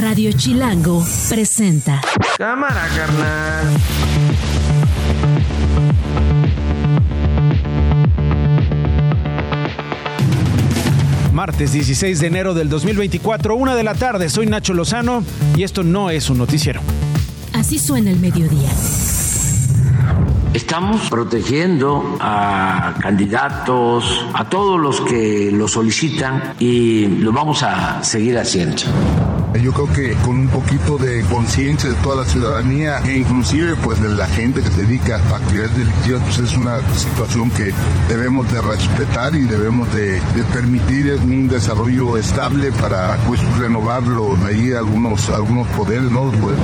Radio Chilango presenta. Cámara, carnal. Martes 16 de enero del 2024, una de la tarde. Soy Nacho Lozano y esto no es un noticiero. Así suena el mediodía. Estamos protegiendo a candidatos, a todos los que lo solicitan y lo vamos a seguir haciendo. Yo creo que con un poquito de conciencia de toda la ciudadanía e inclusive pues de la gente que se dedica a actividades delictivas, pues es una situación que debemos de respetar y debemos de, de permitir un desarrollo estable para pues renovarlo ahí algunos, algunos poderes, ¿no? Pues,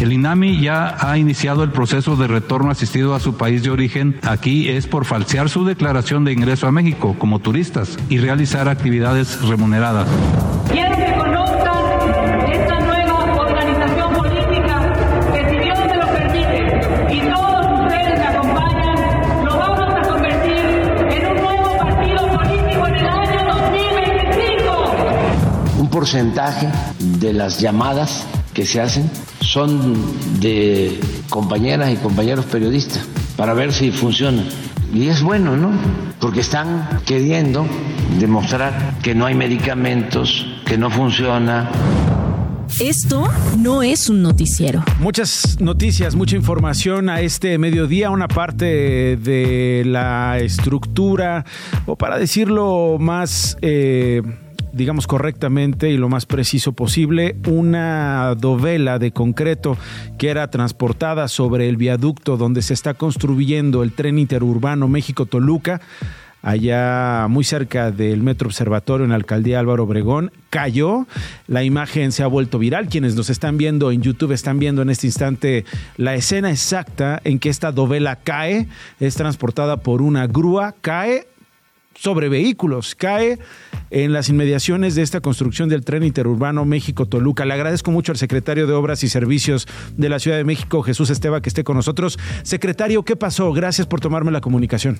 el INAMI ya ha iniciado el proceso de retorno asistido a su país de origen. Aquí es por falsear su declaración de ingreso a México como turistas y realizar actividades remuneradas. Quiero porcentaje de las llamadas que se hacen son de compañeras y compañeros periodistas para ver si funciona. Y es bueno, ¿no? Porque están queriendo demostrar que no hay medicamentos, que no funciona. Esto no es un noticiero. Muchas noticias, mucha información a este mediodía, una parte de la estructura, o para decirlo más... Eh, digamos correctamente y lo más preciso posible, una dovela de concreto que era transportada sobre el viaducto donde se está construyendo el tren interurbano México-Toluca allá muy cerca del Metro Observatorio en la alcaldía Álvaro Obregón, cayó. La imagen se ha vuelto viral. Quienes nos están viendo en YouTube están viendo en este instante la escena exacta en que esta dovela cae. Es transportada por una grúa, cae sobre vehículos, cae en las inmediaciones de esta construcción del tren interurbano México-Toluca. Le agradezco mucho al secretario de Obras y Servicios de la Ciudad de México, Jesús Esteba, que esté con nosotros. Secretario, ¿qué pasó? Gracias por tomarme la comunicación.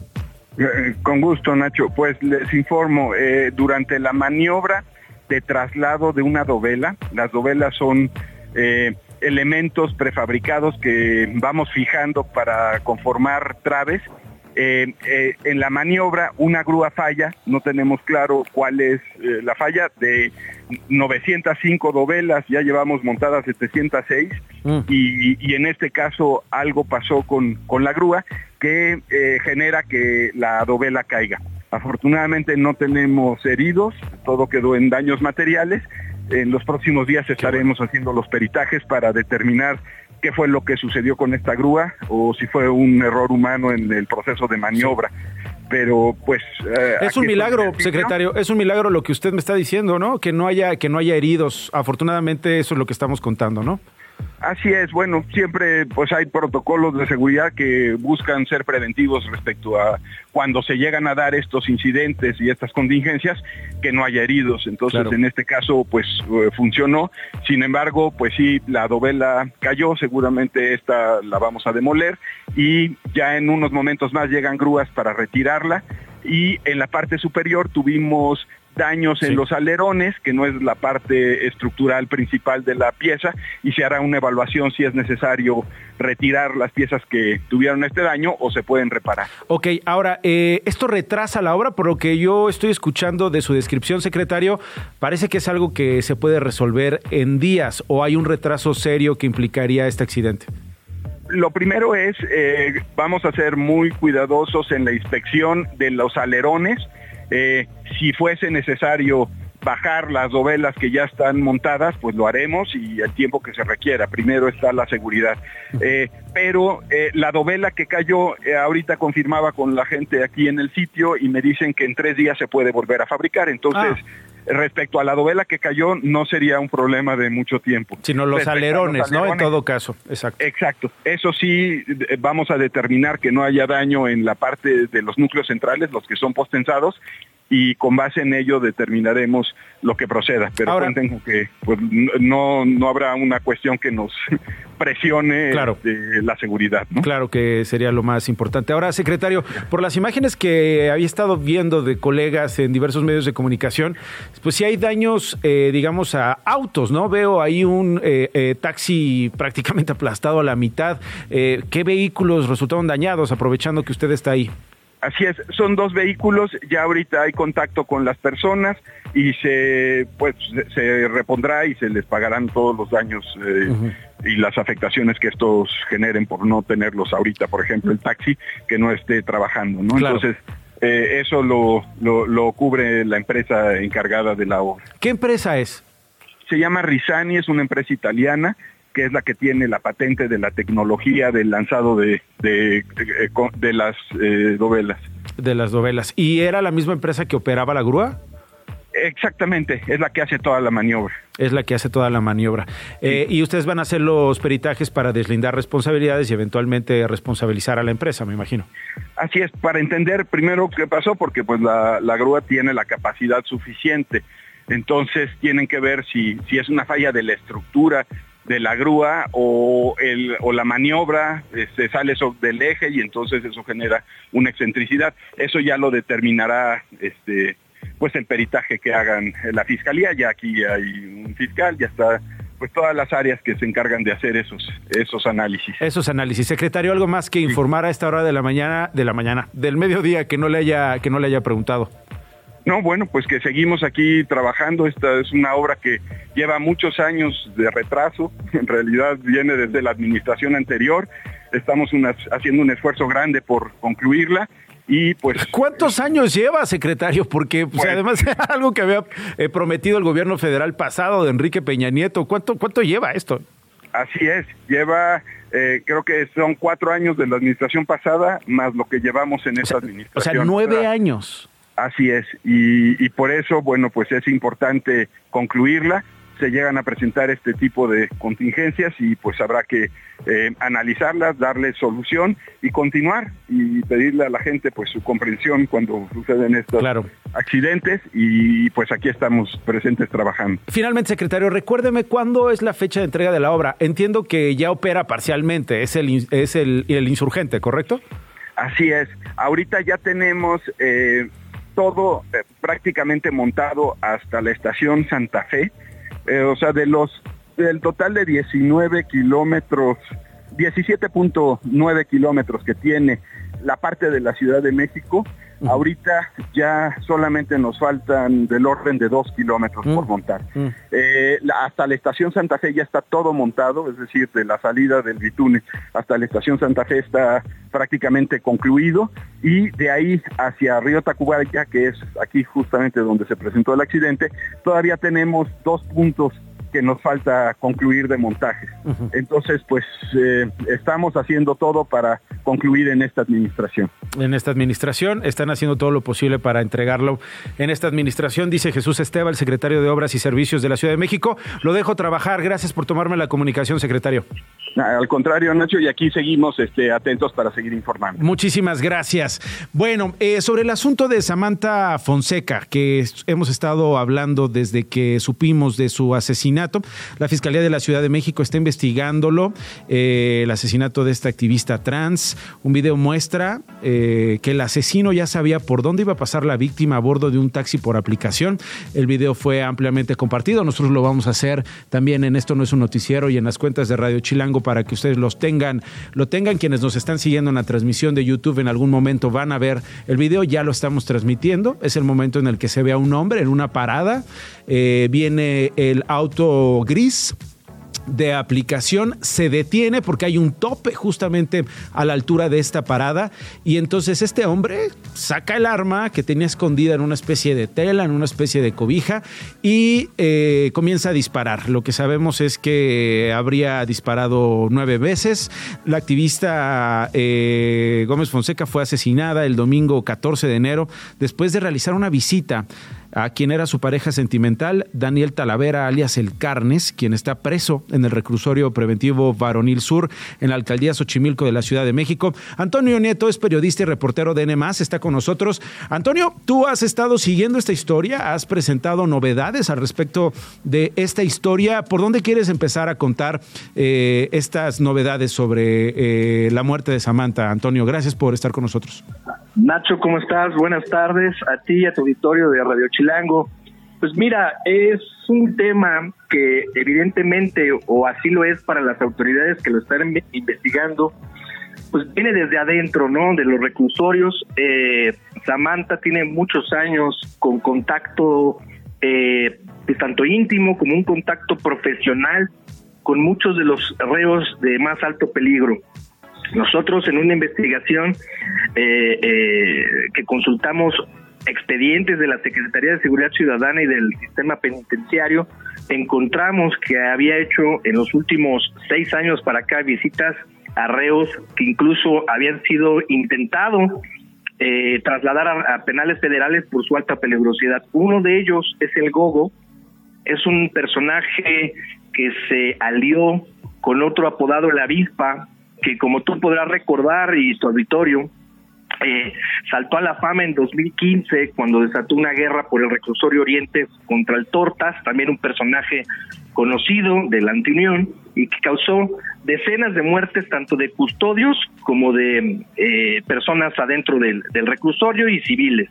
Eh, Con gusto, Nacho. Pues les informo, eh, durante la maniobra de traslado de una dovela, las dovelas son eh, elementos prefabricados que vamos fijando para conformar traves. Eh, eh, en la maniobra una grúa falla, no tenemos claro cuál es eh, la falla, de 905 dovelas ya llevamos montadas 706 Mm. y, y en este caso algo pasó con, con la grúa que genera que la dovela caiga. Afortunadamente no tenemos heridos, todo quedó en daños materiales. En los próximos días estaremos haciendo los peritajes para determinar qué fue lo que sucedió con esta grúa o si fue un error humano en el proceso de maniobra. Pero pues eh, Es un milagro, secretario, es un milagro lo que usted me está diciendo, ¿no? Que no haya que no haya heridos. Afortunadamente eso es lo que estamos contando, ¿no? Así es, bueno, siempre pues hay protocolos de seguridad que buscan ser preventivos respecto a cuando se llegan a dar estos incidentes y estas contingencias, que no haya heridos. Entonces, Claro. en este caso, pues eh, funcionó. Sin embargo, pues sí, la dovela cayó, seguramente esta la vamos a demoler y ya en unos momentos más llegan grúas para retirarla y en la parte superior tuvimos daños en los alerones, que no es la parte estructural principal de la pieza, y se hará una evaluación si es necesario retirar las piezas que tuvieron este daño o se pueden reparar. Ok, ahora, eh, esto retrasa la obra, por lo que yo estoy escuchando de su descripción, secretario, parece que es algo que se puede resolver en días o hay un retraso serio que implicaría este accidente. Lo primero es, eh, vamos a ser muy cuidadosos en la inspección de los alerones. Eh, si fuese necesario bajar las dovelas que ya están montadas, pues lo haremos y el tiempo que se requiera. Primero está la seguridad. Eh, pero eh, la dovela que cayó, ahorita confirmaba con la gente aquí en el sitio y me dicen que en tres días se puede volver a fabricar. Entonces, respecto a la dovela que cayó, no sería un problema de mucho tiempo. Sino los Respecto a los alerones, ¿no? En alerones, todo caso, exacto. Exacto. Eso sí, vamos a determinar que no haya daño en la parte de los núcleos centrales, los que son postensados, y con base en ello determinaremos lo que proceda. Pero Ahora- cuenten con que pues, no, no habrá una cuestión que nos presione Claro. este, la seguridad. ¿no? Claro que sería lo más importante. Ahora, secretario, por las imágenes que había estado viendo de colegas en diversos medios de comunicación, pues sí hay daños, eh, digamos, a autos, ¿no? Veo ahí un eh, eh, taxi prácticamente aplastado a la mitad. Eh, ¿Qué vehículos resultaron dañados, aprovechando que usted está ahí? Así es, son dos vehículos, ya ahorita hay contacto con las personas y se pues se- repondrá y se les pagarán todos los daños eh, y las afectaciones que estos generen por no tenerlos ahorita, por ejemplo, el taxi que no esté trabajando, ¿no? Claro. Entonces, eh, eso lo, lo, lo cubre la empresa encargada de la obra. ¿Qué empresa es? Se llama Risani, es una empresa italiana que es la que tiene la patente de la tecnología del lanzado de, de, de- de las eh, dovelas. De las novelas. ¿Y era la misma empresa que operaba la grúa? Exactamente, es la que hace toda la maniobra. Es la que hace toda la maniobra. Eh, y ustedes van a hacer los peritajes para deslindar responsabilidades y eventualmente responsabilizar a la empresa, me imagino. Así es, para entender primero qué pasó, porque pues la, la grúa tiene la capacidad suficiente. Entonces tienen que ver si, si es una falla de la estructura de la grúa o, el, o la maniobra eh, se sale so- del eje y entonces eso genera una excentricidad. Eso ya lo determinará este, pues el peritaje que hagan la fiscalía. Ya aquí hay un fiscal, ya está pues todas las áreas que se encargan de hacer esos, esos análisis. Esos análisis. Secretario, algo más que informar a esta hora de la mañana, de la mañana, del mediodía que no le haya, que no le haya preguntado. No, bueno, pues que seguimos aquí trabajando. Esta es una obra que lleva muchos años de retraso. En realidad viene desde la administración anterior. Estamos haciendo un esfuerzo grande por concluirla y pues... ¿Cuántos años lleva, secretario? Porque pues, Pues- además era algo que había eh, prometido el gobierno federal pasado de Enrique Peña Nieto. ¿Cuánto, cuánto lleva esto? Así es, lleva, eh, creo que son cuatro años de la administración pasada, más lo que llevamos en esta O administración. sea, nueve años. Así es, y, y por eso, bueno, pues es importante concluirla. Se llegan a presentar este tipo de contingencias y pues habrá que eh, analizarlas, darle solución y continuar y pedirle a la gente pues su comprensión cuando suceden estos Claro. accidentes y pues aquí estamos presentes trabajando. Finalmente, secretario, recuérdeme cuándo es la fecha de entrega de la obra. Entiendo que ya opera parcialmente, es el, es el, el insurgente, ¿correcto? Así es. Ahorita ya tenemos eh, todo eh, prácticamente montado hasta la estación Santa Fe. Eh, o sea, de los del total de 19 kilómetros, 17.9 kilómetros que tiene la parte de la Ciudad de México, ahorita ya solamente nos faltan del orden de dos kilómetros por Mm. montar. Mm. Eh, hasta la estación Santa Fe ya está todo montado, es decir, de la salida del Bitune hasta la estación Santa Fe está prácticamente concluido y de ahí hacia Río Tacubaya, que es aquí justamente donde se presentó el accidente, todavía tenemos dos puntos que nos falta concluir de montajes. Entonces, pues eh, estamos haciendo todo para concluir en esta administración. En esta administración están haciendo todo lo posible para entregarlo en esta administración, dice Jesús Esteba, el secretario de Obras y Servicios de la Ciudad de México. Lo dejo trabajar. Gracias por tomarme la comunicación, secretario. Al contrario, Nacho, y aquí seguimos este, atentos para seguir informando. Muchísimas gracias. Bueno, eh, sobre el asunto de Samantha Fonseca, que hemos estado hablando desde que supimos de su asesinato, la Fiscalía de la Ciudad de México está investigándolo, eh, el asesinato de esta activista trans. Un video muestra eh, que el asesino ya sabía por dónde iba a pasar la víctima a bordo de un taxi por aplicación. El video fue ampliamente compartido. Nosotros lo vamos a hacer también en Esto No es un Noticiero y en las cuentas de Radio Chilango para que ustedes los tengan, lo tengan. Quienes nos están siguiendo en la transmisión de YouTube en algún momento van a ver el video. Ya lo estamos transmitiendo. Es el momento en el que se ve a un hombre en una parada. Eh, viene el auto gris de aplicación se detiene porque hay un tope justamente a la altura de esta parada y entonces este hombre saca el arma que tenía escondida en una especie de tela, en una especie de cobija y eh, comienza a disparar. Lo que sabemos es que habría disparado nueve veces. La activista eh, Gómez Fonseca fue asesinada el domingo 14 de enero después de realizar una visita a quien era su pareja sentimental, Daniel Talavera, alias El Carnes, quien está preso en el reclusorio preventivo Varonil Sur, en la alcaldía Xochimilco de la Ciudad de México. Antonio Nieto es periodista y reportero de N, está con nosotros. Antonio, tú has estado siguiendo esta historia, has presentado novedades al respecto de esta historia. ¿Por dónde quieres empezar a contar eh, estas novedades sobre eh, la muerte de Samantha? Antonio, gracias por estar con nosotros. Nacho, ¿cómo estás? Buenas tardes a ti y a tu auditorio de Radio Chilango. Pues mira, es un tema que evidentemente, o así lo es para las autoridades que lo están investigando, pues viene desde adentro, ¿no? De los reclusorios. Eh, Samantha tiene muchos años con contacto eh, tanto íntimo como un contacto profesional con muchos de los reos de más alto peligro. Nosotros en una investigación eh, eh, que consultamos expedientes de la Secretaría de Seguridad Ciudadana y del Sistema Penitenciario, encontramos que había hecho en los últimos seis años para acá visitas a reos que incluso habían sido intentado eh, trasladar a, penales federales por su alta peligrosidad. Uno de ellos es el Gogo, es un personaje que se alió con otro apodado la avispa, que como tú podrás recordar y tu auditorio, eh, saltó a la fama en 2015 cuando desató una guerra por el reclusorio Oriente contra el Tortas, también un personaje conocido de la Antiunión y que causó decenas de muertes tanto de custodios como de eh, personas adentro del, reclusorio y civiles.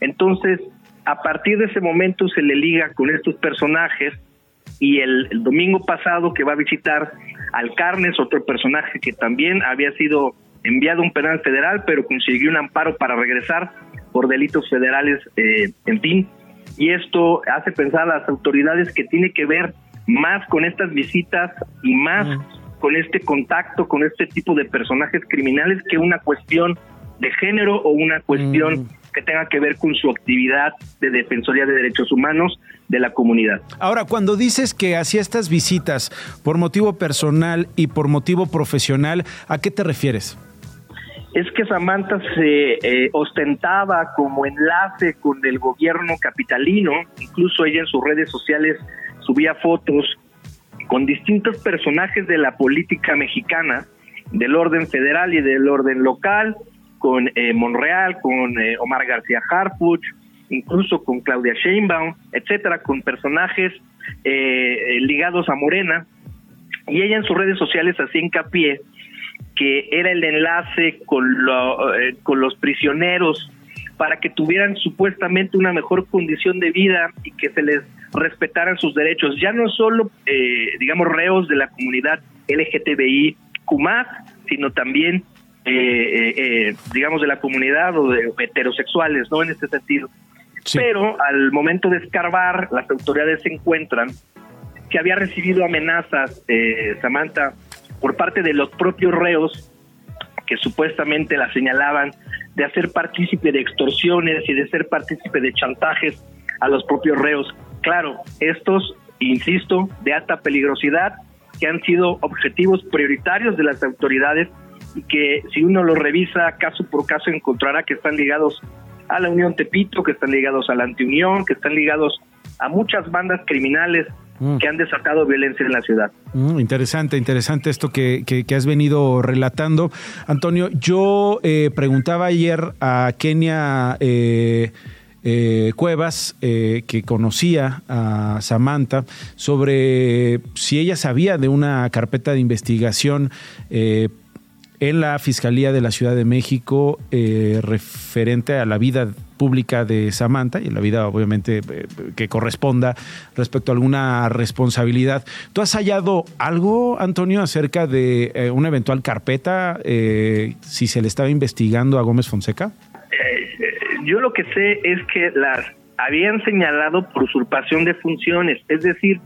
Entonces, a partir de ese momento se le liga con estos personajes y el, el domingo pasado que va a visitar al Carnes, otro personaje que también había sido enviado a un penal federal, pero consiguió un amparo para regresar por delitos federales, eh, en fin. Y esto hace pensar a las autoridades que tiene que ver más con estas visitas y más con este contacto con este tipo de personajes criminales que una cuestión de género o una cuestión que tenga que ver con su actividad de defensoría de derechos humanos de la comunidad. Ahora, cuando dices que hacía estas visitas por motivo personal y por motivo profesional, ¿a qué te refieres? es que Samantha se eh, ostentaba como enlace con el gobierno capitalino, incluso ella en sus redes sociales subía fotos con distintos personajes de la política mexicana, del orden federal y del orden local, con eh, Monreal, con eh, Omar García Harfuch, incluso con Claudia Sheinbaum, etcétera, con personajes ligados a Morena, y ella en sus redes sociales hacía hincapié que era el enlace con, eh, con los prisioneros para que tuvieran supuestamente una mejor condición de vida y que se les respetaran sus derechos, ya no solo, eh, digamos, reos de la comunidad LGTBI, sino también, eh, digamos, de la comunidad o de heterosexuales, ¿no? En este sentido. Pero al momento de escarbar, las autoridades se encuentran que había recibido amenazas, Samantha, por parte de los propios reos que supuestamente la señalaban de hacer partícipe de extorsiones y de ser partícipe de chantajes a los propios reos. Claro, estos, insisto, de alta peligrosidad, que han sido objetivos prioritarios de las autoridades y que si uno lo revisa caso por caso encontrará que están ligados a la Unión Tepito, que están ligados a la Antiunión, que están ligados a muchas bandas criminales Mm. que han desatado violencia en la ciudad. Mm, interesante, interesante esto que, que, has venido relatando. Antonio, yo eh, preguntaba ayer a Kenia eh, eh, Cuevas, que conocía a Samantha, sobre si ella sabía de una carpeta de investigación en la Fiscalía de la Ciudad de México referente a la vida pública de Samantha y la vida obviamente eh, que corresponda respecto a alguna responsabilidad. ¿Tú has hallado algo, Antonio, acerca de eh, una eventual carpeta eh, si se le estaba investigando a Gómez Fonseca? yo lo que sé es que las habían señalado por usurpación de funciones, es decir,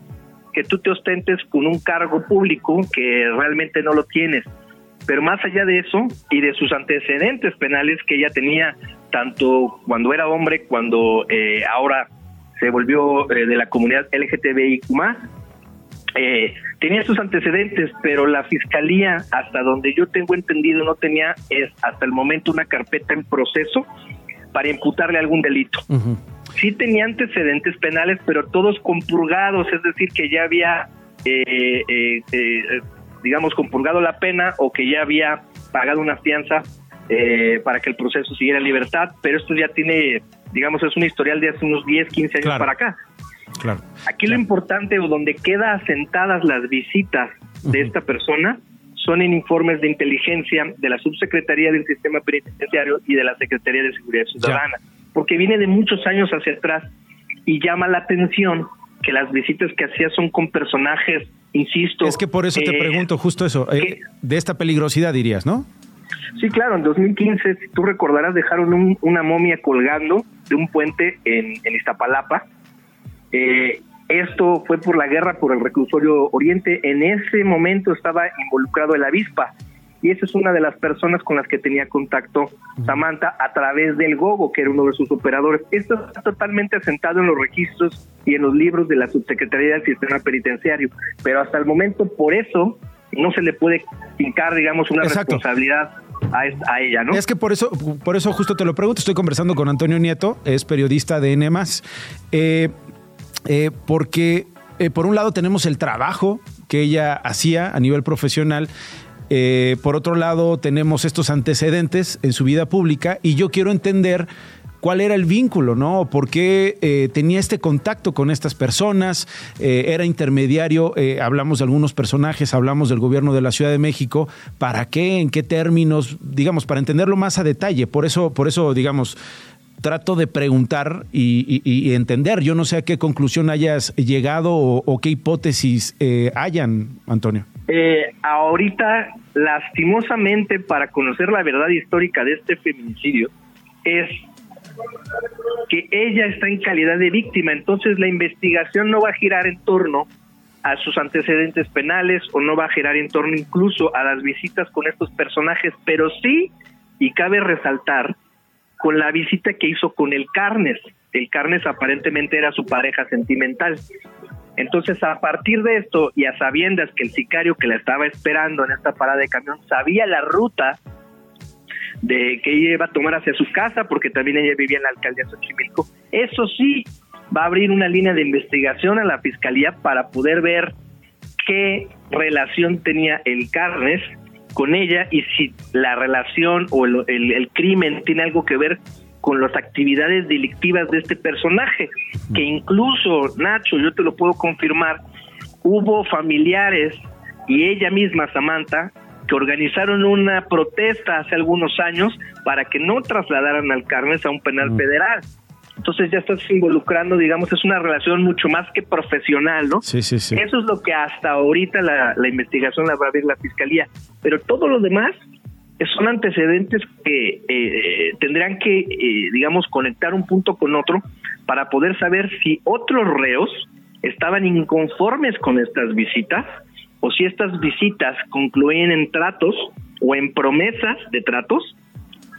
que tú te ostentes con un cargo público que realmente no lo tienes. Pero más allá de eso y de sus antecedentes penales que ella tenía tanto cuando era hombre, cuando eh, ahora se volvió eh, de la comunidad LGTBIQ+, eh, tenía sus antecedentes, pero la fiscalía, hasta donde yo tengo entendido, no tenía es hasta el momento una carpeta en proceso para imputarle algún delito. sí tenía antecedentes penales, pero todos compurgados, es decir, que ya había, eh, eh, eh, digamos, compurgado la pena o que ya había pagado una fianza eh, para que el proceso siguiera en libertad, pero esto ya tiene, digamos, es un historial de hace unos 10, 15 años Claro. para acá. Claro. Aquí lo importante o donde queda asentadas las visitas de esta persona son en informes de inteligencia de la Subsecretaría del Sistema Penitenciario y de la Secretaría de Seguridad Ciudadana, porque viene de muchos años hacia atrás y llama la atención que las visitas que hacía son con personajes, insisto. Es que por eso te eh, pregunto justo eso, eh, de esta peligrosidad dirías, ¿no? Sí, claro, en 2015, si tú recordarás, dejaron un- una momia colgando de un puente en, en Iztapalapa. Eh, esto fue por la guerra por el reclusorio Oriente. En ese momento estaba involucrado el avispa. Y esa es una de las personas con las que tenía contacto Samantha a través del Gogo, que era uno de sus operadores. Esto está totalmente asentado en los registros y en los libros de la Subsecretaría del Sistema Penitenciario. Pero hasta el momento, por eso, no se le puede fincar, digamos, una Exacto. responsabilidad a, es- a ella, ¿no? Es que por eso, por eso justo te lo pregunto. Estoy conversando con Antonio Nieto, es periodista de N+. Eh, eh, porque eh, por un lado tenemos el trabajo que ella hacía a nivel profesional. Eh, por otro lado, tenemos estos antecedentes en su vida pública y yo quiero entender cuál era el vínculo, ¿no? ¿Por qué eh, tenía este contacto con estas personas? Eh, era intermediario, hablamos de algunos personajes, hablamos del gobierno de la Ciudad de México. ¿Para qué? ¿En qué términos? Digamos, para entenderlo más a detalle. Por eso, por eso digamos, trato de preguntar y, entender. Yo no sé a qué conclusión hayas llegado o, qué hipótesis hayan, Antonio. Eh, ahorita, lastimosamente, para conocer la verdad histórica de este feminicidio, es que ella está en calidad de víctima, entonces la investigación no va a girar en torno a sus antecedentes penales o no va a girar en torno incluso a las visitas con estos personajes, pero sí, y cabe resaltar, con la visita que hizo con el Carnes. El Carnes aparentemente era su pareja sentimental. Entonces, a partir de esto y a sabiendas que el sicario que la estaba esperando en esta parada de camión sabía la ruta de que ella iba a tomar hacia su casa, porque también ella vivía en la alcaldía de Xochimilco, eso sí, va a abrir una línea de investigación a la fiscalía para poder ver qué relación tenía el Carnes con ella y si la relación o el, el- el crimen tiene algo que ver con las actividades delictivas de este personaje, que incluso, Nacho, yo te lo puedo confirmar, hubo familiares y ella misma, Samantha, que organizaron una protesta hace algunos años para que no trasladaran al Carnes a un penal federal. Entonces ya estás involucrando, digamos, es una relación mucho más que profesional, ¿no? Sí, sí, sí. Eso es lo que hasta ahorita la, la investigación la va a abrir la fiscalía. Pero todo lo demás son antecedentes que eh, tendrán que, eh, digamos, conectar un punto con otro para poder saber si otros reos estaban inconformes con estas visitas o si estas visitas concluían en tratos o en promesas de tratos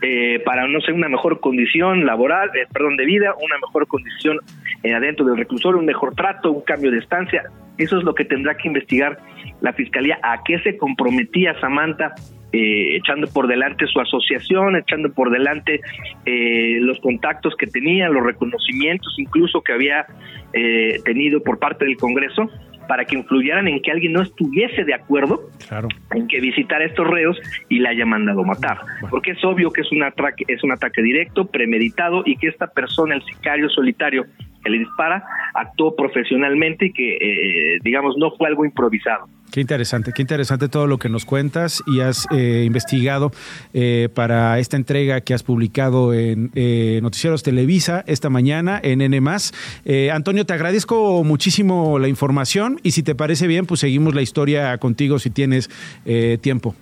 eh, para, no sé, una mejor condición laboral, eh, perdón, de vida, una mejor condición eh, adentro del reclusorio, un mejor trato, un cambio de estancia. Eso es lo que tendrá que investigar la Fiscalía. ¿A qué se comprometía Samantha? Eh, echando por delante su asociación, echando por delante eh, los contactos que tenía, los reconocimientos incluso que había eh, tenido por parte del Congreso para que influyeran en que alguien no estuviese de acuerdo Claro. en que visitara estos reos y la haya mandado matar. Porque es obvio que es un ataque, es un ataque directo, premeditado y que esta persona, el sicario solitario que le dispara, actuó profesionalmente y que, eh, digamos, no fue algo improvisado. Qué interesante, qué interesante todo lo que nos cuentas y has eh, investigado eh, para esta entrega que has publicado en eh, Noticieros Televisa esta mañana en N+. Eh, Antonio, te agradezco muchísimo la información y si te parece bien, pues seguimos la historia contigo si tienes eh, tiempo.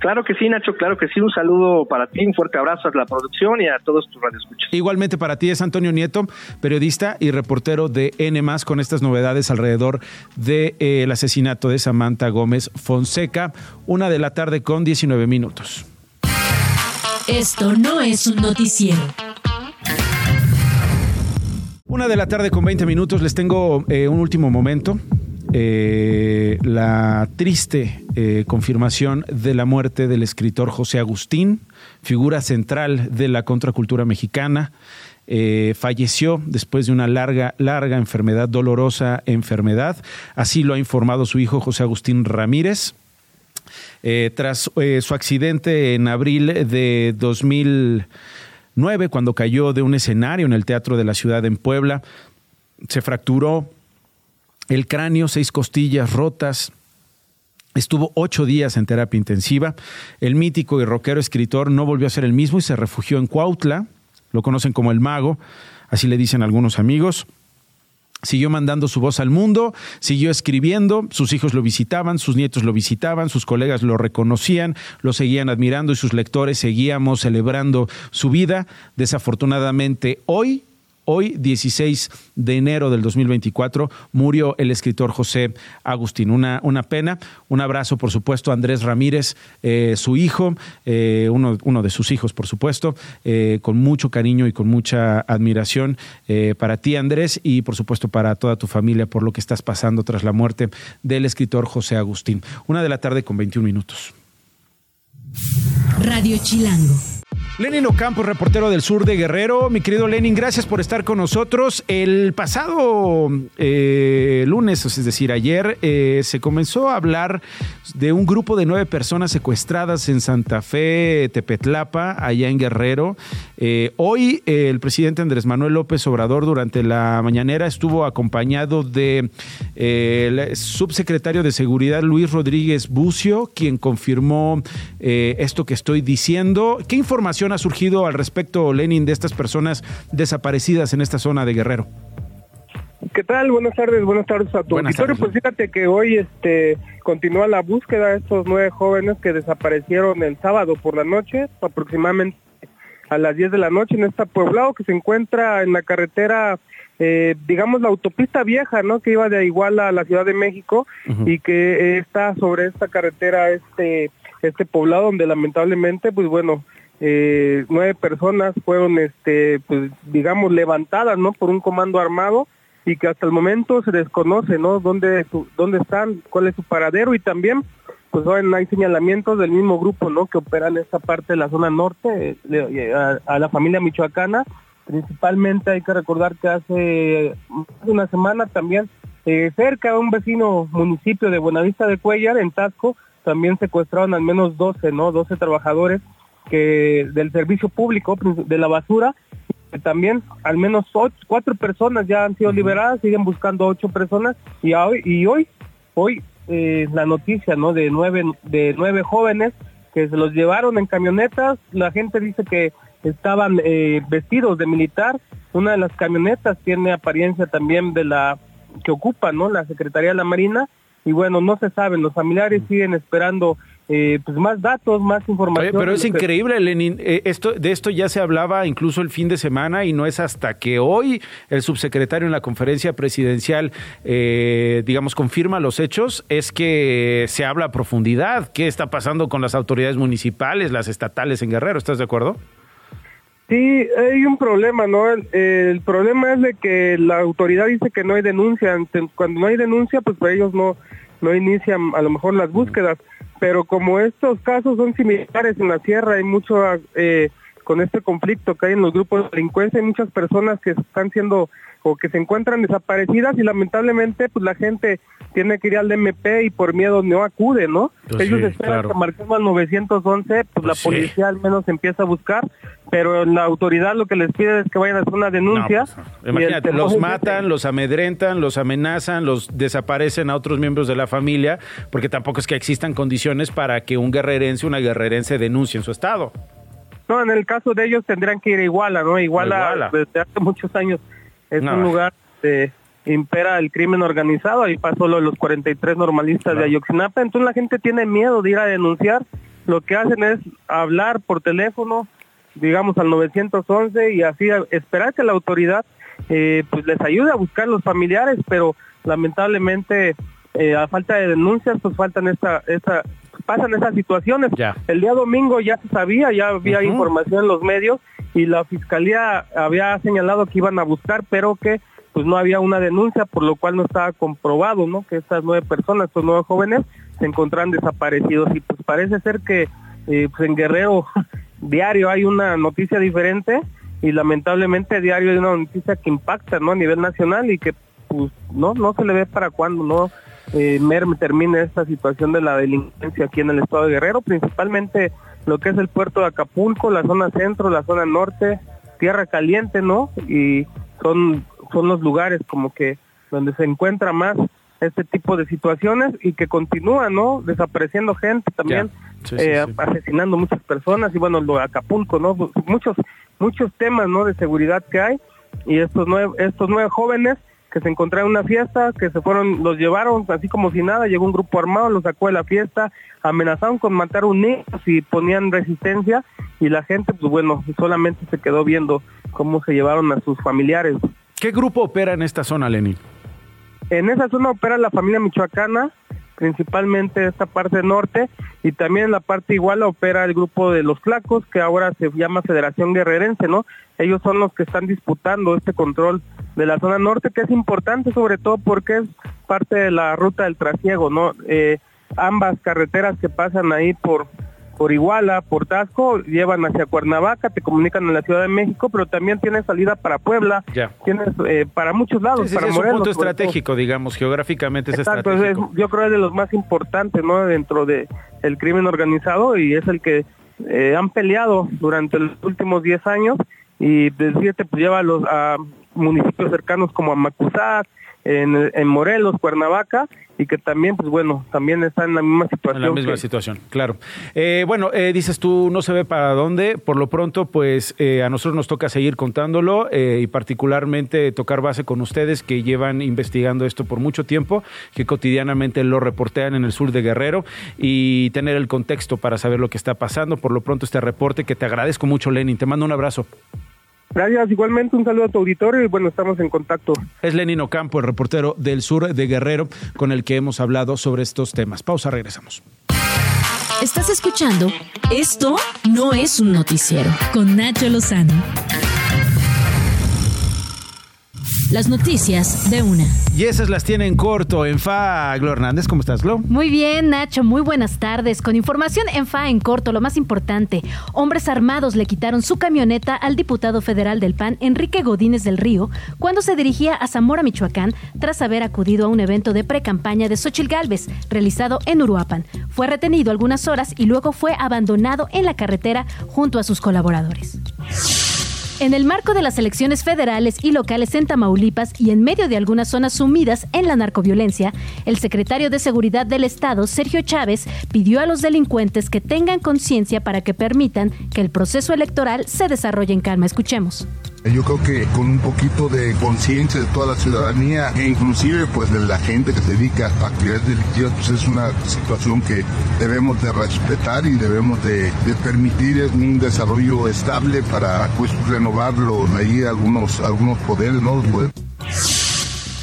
Claro que sí, Nacho, claro que sí. Un saludo para ti, un fuerte abrazo a la producción y a todos tus radioescuchas. Igualmente para ti es Antonio Nieto, periodista y reportero de N+, con estas novedades alrededor del de, eh, asesinato de Samantha Gómez Fonseca, una de la tarde con 19 minutos. Esto no es un noticiero. Una de la tarde con 20 minutos, les tengo eh, un último momento. Eh, la triste eh, confirmación de la muerte del escritor José Agustín, figura central de la contracultura mexicana. eh, falleció después de una larga, larga enfermedad, dolorosa enfermedad. Así lo ha informado su hijo José Agustín Ramírez. Tras su accidente en abril de 2009, cuando cayó de un escenario en el Teatro de la Ciudad en Puebla, se fracturó el cráneo, seis costillas rotas, Estuvo ocho días en terapia intensiva. El mítico y rockero escritor no volvió a ser el mismo y se refugió en Cuautla. Lo conocen como el mago, así le dicen algunos amigos. Siguió mandando su voz al mundo, siguió escribiendo, sus hijos lo visitaban, sus nietos lo visitaban, sus colegas lo reconocían, lo seguían admirando y sus lectores seguíamos celebrando su vida. Desafortunadamente, hoy Hoy, 16 de enero del 2024, murió el escritor José Agustín. Una, una pena. Un abrazo, por supuesto, a Andrés Ramírez, eh, su hijo, eh, uno, uno, de sus hijos, por supuesto, eh, con mucho cariño y con mucha admiración para ti, Andrés, y por supuesto para toda tu familia por lo que estás pasando tras la muerte del escritor José Agustín. Una de la tarde con 21 minutos. Radio Chilango. Lenin Ocampo, reportero del sur de Guerrero. Mi querido Lenin, gracias por estar con nosotros. El pasado eh, lunes, es decir, ayer, eh, se comenzó a hablar de un grupo de nueve personas secuestradas en Santa Fe, Tepetlapa, allá en Guerrero. Eh, hoy el presidente Andrés Manuel López Obrador durante la mañanera estuvo acompañado de el subsecretario de Seguridad Luis Rodríguez Bucio, quien confirmó esto que estoy diciendo. ¿Qué información ha surgido al respecto, Lenin, de estas personas desaparecidas en esta zona de Guerrero? ¿Qué tal? Buenas tardes, buenas tardes a tu auditorio. Pues fíjate que hoy este continúa la búsqueda de estos nueve jóvenes que desaparecieron el sábado por la noche, aproximadamente a las 10 de la noche en esta poblado que se encuentra en la carretera eh, digamos la autopista vieja, ¿no? Que iba de Iguala a la Ciudad de México y que está sobre esta carretera este este poblado donde lamentablemente pues bueno eh, nueve personas fueron, este, pues, digamos, levantadas, ¿no? Por un comando armado y que hasta el momento se desconoce, ¿no? Dónde, dónde están, cuál es su paradero y también, pues, hay señalamientos del mismo grupo, ¿no? Que opera en esta parte de la zona norte, a, la familia michoacana. Principalmente hay que recordar que hace una semana también eh, cerca de un vecino municipio de Buenavista de Cuellar, en Tasco, también secuestraron al menos 12, ¿no? 12 trabajadores que del servicio público de la basura también al menos cuatro personas ya han sido liberadas siguen buscando ocho personas y hoy y hoy hoy eh, la noticia no de nueve de nueve jóvenes que se los llevaron en camionetas la gente dice que estaban eh, vestidos de militar una de las camionetas tiene apariencia también de la que ocupa no la secretaría de la marina y bueno no se saben los familiares siguen esperando eh, pues más datos, más información. pero es increíble, Lenin. Eh, esto, de esto ya se hablaba incluso el fin de semana y no es hasta que hoy el subsecretario en la conferencia presidencial, eh, digamos, confirma los hechos, es que se habla a profundidad. ¿Qué está pasando con las autoridades municipales, las estatales en Guerrero? ¿Estás de acuerdo? Sí, hay un problema, ¿no? El, problema es de que la autoridad dice que no hay denuncia. Cuando no hay denuncia, pues, pues ellos no, no inician a lo mejor las búsquedas pero como estos casos son similares en la sierra, hay mucho eh, con este conflicto que hay en los grupos de delincuencia, hay muchas personas que están siendo o que se encuentran desaparecidas y lamentablemente pues la gente tiene que ir al MP y por miedo no acude, ¿no? Pues Ellos esperan que marquemos al 911, pues, pues, la policía al menos empieza a buscar, pero la autoridad lo que les pide es que vayan a hacer una denuncia. Pues, imagínate, los matan, los amedrentan, los amenazan, los desaparecen a otros miembros de la familia, porque tampoco es que existan condiciones para que un guerrerense, una guerrerense denuncie en su estado. No, en el caso de ellos tendrían que ir a Iguala, ¿no? Iguala, desde hace muchos años es un lugar de impera el crimen organizado, ahí pasó lo de los 43 normalistas de Ayotzinapa, entonces la gente tiene miedo de ir a denunciar, lo que hacen es hablar por teléfono, digamos al 911 y así esperar que la autoridad eh, pues les ayude a buscar los familiares, pero lamentablemente eh, a falta de denuncias pues faltan esta, esta pasan esas situaciones. El día domingo ya se sabía, ya había información en los medios y la fiscalía había señalado que iban a buscar, pero que pues no había una denuncia, por lo cual no estaba comprobado, ¿no? Que estas nueve personas, estos nueve jóvenes, se encontraron desaparecidos y pues parece ser que eh, pues en Guerrero diario hay una noticia diferente y lamentablemente diario hay una noticia que impacta ¿no? a nivel nacional y que pues no no se le ve para cuándo no eh, termine esta situación de la delincuencia aquí en el estado de Guerrero, principalmente lo que es el puerto de Acapulco, la zona centro, la zona norte, tierra caliente, ¿no? Y son, son los lugares como que donde se encuentra más este tipo de situaciones y que continúan, ¿no? Desapareciendo gente también, eh, asesinando muchas personas y bueno, lo de Acapulco, ¿no? Muchos, muchos temas, ¿no? De seguridad que hay y estos nueve, estos nueve jóvenes que se encontraron en una fiesta, que se fueron, los llevaron así como si nada, llegó un grupo armado, los sacó de la fiesta, amenazaron con matar a un niño si ponían resistencia y la gente, pues bueno, solamente se quedó viendo cómo se llevaron a sus familiares. ¿Qué grupo opera en esta zona, Lenin? En esa zona opera la familia michoacana, principalmente esta parte norte, y también en la parte igual opera el grupo de los flacos, que ahora se llama Federación Guerrerense, ¿no? Ellos son los que están disputando este control de la zona norte, que es importante sobre todo porque es parte de la ruta del trasiego, ¿no? Eh, ambas carreteras que pasan ahí por por Iguala, por Tasco, llevan hacia Cuernavaca, te comunican en la Ciudad de México, pero también tienes salida para Puebla, tienes eh, para muchos lados, para es un punto estratégico, digamos, geográficamente es estratégico. yo creo que es de los más importantes, ¿no? Dentro de el crimen organizado y es el que eh, han peleado durante los últimos 10 años y desde pues lleva a los a municipios cercanos como Amacuzac, en, en Morelos, Cuernavaca, y que también, pues bueno, también está en la misma situación. En la misma situación, claro. Eh, bueno, eh, dices tú, no se ve para dónde. Por lo pronto, pues eh, a nosotros nos toca seguir contándolo y particularmente tocar base con ustedes que llevan investigando esto por mucho tiempo, que cotidianamente lo reportean en el sur de Guerrero y tener el contexto para saber lo que está pasando. Por lo pronto, este reporte que te agradezco mucho, Lenin. Te mando un abrazo. Gracias, igualmente un saludo a tu auditorio y bueno, estamos en contacto. Es Lenin Ocampo, el reportero del sur de Guerrero, con el que hemos hablado sobre estos temas. Pausa, regresamos. Estás escuchando Esto no es un noticiero con Nacho Lozano. Las noticias de una. Y esas las tiene en corto en FA. Glo Hernández, ¿cómo estás, Glo? Muy bien, Nacho, muy buenas tardes. Con información en FA en corto, lo más importante. Hombres armados le quitaron su camioneta al diputado federal del PAN, Enrique Godínez del Río, cuando se dirigía a Zamora, Michoacán, tras haber acudido a un evento de pre-campaña de Xochil Gálvez, realizado en Uruapan. Fue retenido algunas horas y luego fue abandonado en la carretera junto a sus colaboradores. En el marco de las elecciones federales y locales en Tamaulipas y en medio de algunas zonas sumidas en la narcoviolencia, el secretario de Seguridad del Estado, Sergio Chávez, pidió a los delincuentes que tengan conciencia para que permitan que el proceso electoral se desarrolle en calma. Escuchemos. Yo creo que con un poquito de conciencia de toda la ciudadanía e inclusive pues de la gente que se dedica a actividades delictivas, pues es una situación que debemos de respetar y debemos de, permitir un desarrollo estable para pues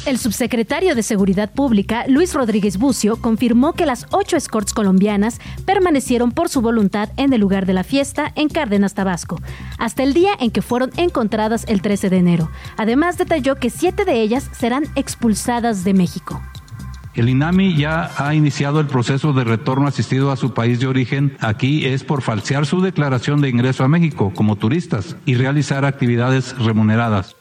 El subsecretario de Seguridad Pública, Luis Rodríguez Bucio, confirmó que las ocho escorts colombianas permanecieron por su voluntad en el lugar de la fiesta en Cárdenas, Tabasco, hasta el día en que fueron encontradas el 13 de enero. Además, detalló que siete de ellas serán expulsadas de México. El INAMI ya ha iniciado el proceso de retorno asistido a su país de origen. Aquí es por falsear su declaración de ingreso a México como turistas y realizar actividades remuneradas.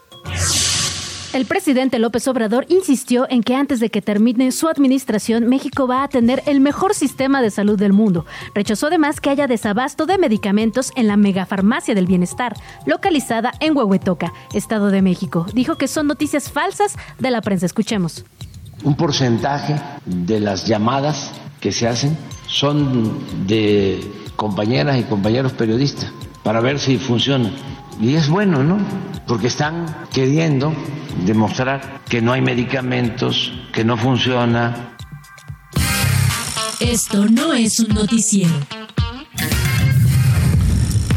El presidente López Obrador insistió en que antes de que termine su administración, México va a tener el mejor sistema de salud del mundo. Rechazó además que haya desabasto de medicamentos en la megafarmacia del bienestar, localizada en Huehuetoca, Estado de México. Dijo que son noticias falsas de la prensa. Escuchemos. Un porcentaje de las llamadas que se hacen son de compañeras y compañeros periodistas para ver si funciona. Y es bueno, ¿no? Porque están queriendo demostrar que no hay medicamentos, que no funciona. Esto no es un noticiero.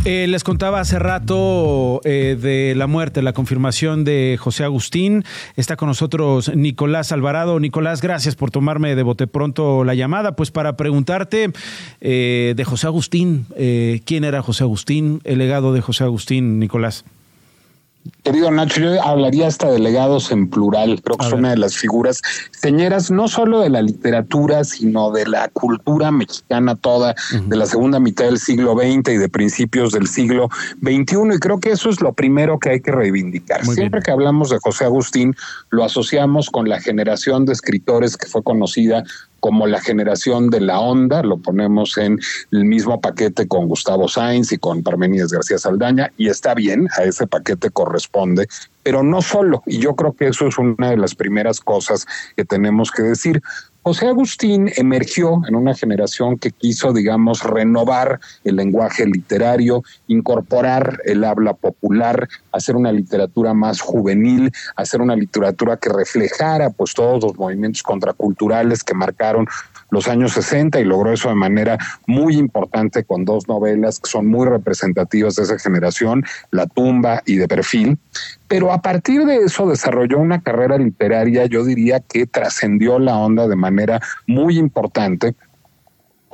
Eh, les contaba hace rato eh, de la muerte, la confirmación de José Agustín. Está con nosotros Nicolás Alvarado. Nicolás, gracias por tomarme de bote pronto la llamada. Pues para preguntarte eh, de José Agustín, ¿quién era José Agustín? El legado de José Agustín, Nicolás. Querido Nacho, yo hablaría hasta de legados en plural. Creo que es una de las figuras señeras no solo de la literatura, sino de la cultura mexicana toda, de la segunda mitad del siglo XX y de principios del siglo XXI. Y creo que eso es lo primero que hay que reivindicar. Siempre que hablamos de José Agustín, lo asociamos con la generación de escritores que fue conocida como la generación de la onda, lo ponemos en el mismo paquete con Gustavo Sainz y con Parmenides García Saldaña, y está bien, a ese paquete corresponde, pero no solo, y yo creo que eso es una de las primeras cosas que tenemos que decir. José Agustín emergió en una generación que quiso, digamos, renovar el lenguaje literario, incorporar el habla popular, hacer una literatura más juvenil, hacer una literatura que reflejara pues todos los movimientos contraculturales que marcaron los años 60 y logró eso de manera muy importante con dos novelas que son muy representativas de esa generación, La tumba y De perfil. Pero a partir de eso desarrolló una carrera literaria, yo diría que trascendió la onda de manera muy importante